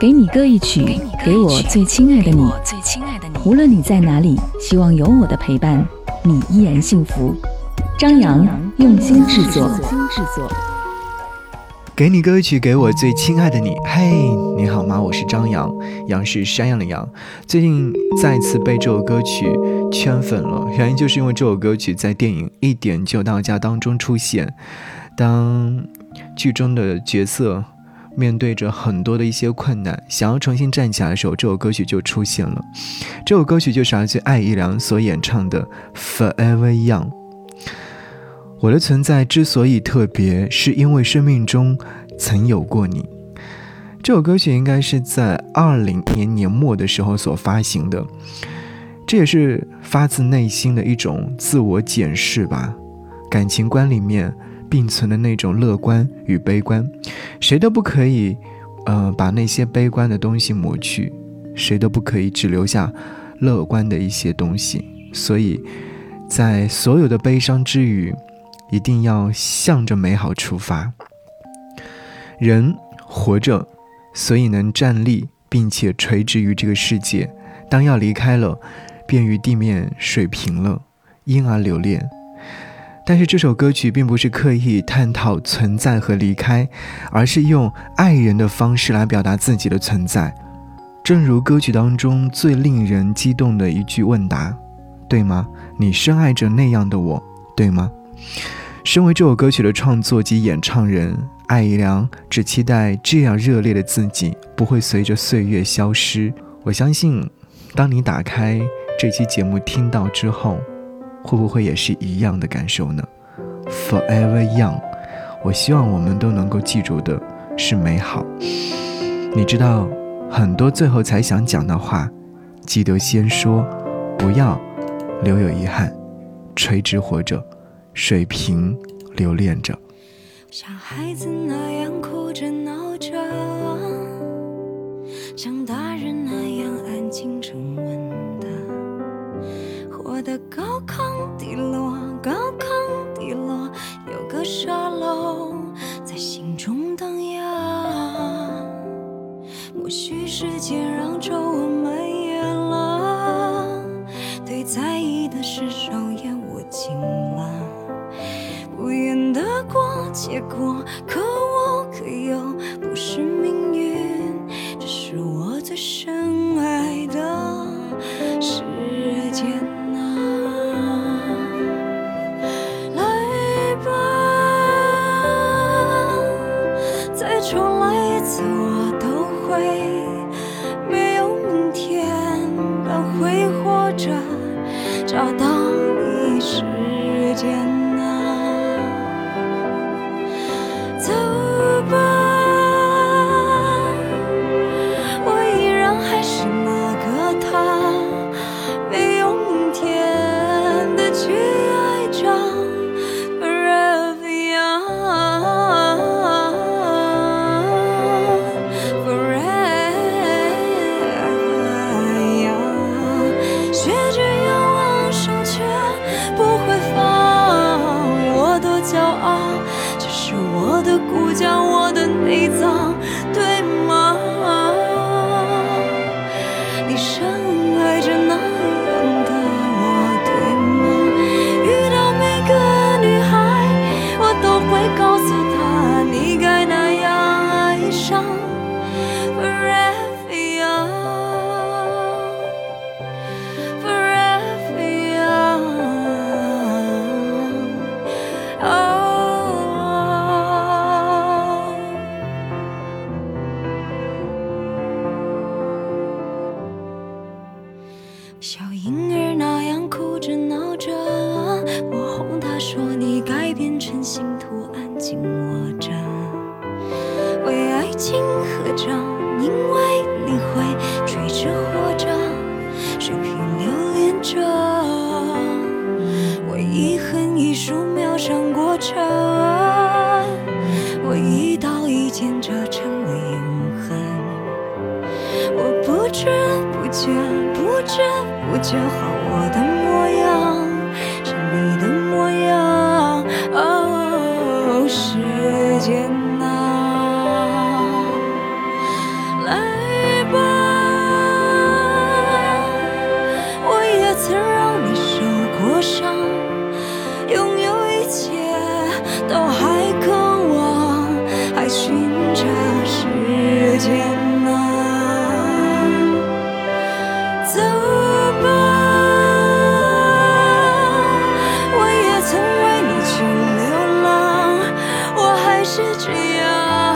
给你歌一曲，给我最亲爱的你。无论你在哪里，希望有我的陪伴，你依然幸福。张扬用心制作。给你歌曲，给我最亲爱的你。嘿，你好吗？我是张扬，杨是山羊的羊。最近再次被这首歌曲圈粉了，原因就是因为这首歌曲在电影《一点就到家》当中出现。当剧中的角色面对着很多的一些困难，想要重新站起来的时候，这首歌曲就出现了。这首歌曲就是来自艾怡良所演唱的《Forever Young》。我的存在之所以特别，是因为生命中曾有过你。这首歌曲应该是在二零年年末的时候所发行的，这也是发自内心的一种自我检视吧。感情观里面。并存的那种乐观与悲观，谁都不可以，呃，把那些悲观的东西抹去，谁都不可以只留下乐观的一些东西。所以，在所有的悲伤之余，一定要向着美好出发。人活着，所以能站立，并且垂直于这个世界；当要离开了，便与地面水平了，因而留恋。但是这首歌曲并不是刻意探讨存在和离开，而是用爱人的方式来表达自己的存在。正如歌曲当中最令人激动的一句问答：“对吗？你深爱着那样的我，对吗？”身为这首歌曲的创作及演唱人，艾怡良只期待这样热烈的自己不会随着岁月消失。我相信，当你打开这期节目听到之后。会不会也是一样的感受呢？Forever young，我希望我们都能够记住的是美好。你知道，很多最后才想讲的话，记得先说，不要留有遗憾。垂直活着，水平留恋着。像孩子那样哭着闹着，像大人那样安静沉稳的，高亢。低落，高亢低落，有个沙漏在心中荡漾。默许时间让皱纹蔓延了，对在意的事手也握紧了。不愿得过且过，可无可有，不是着找到你时间。觉。”不知不觉，好我的模样。只要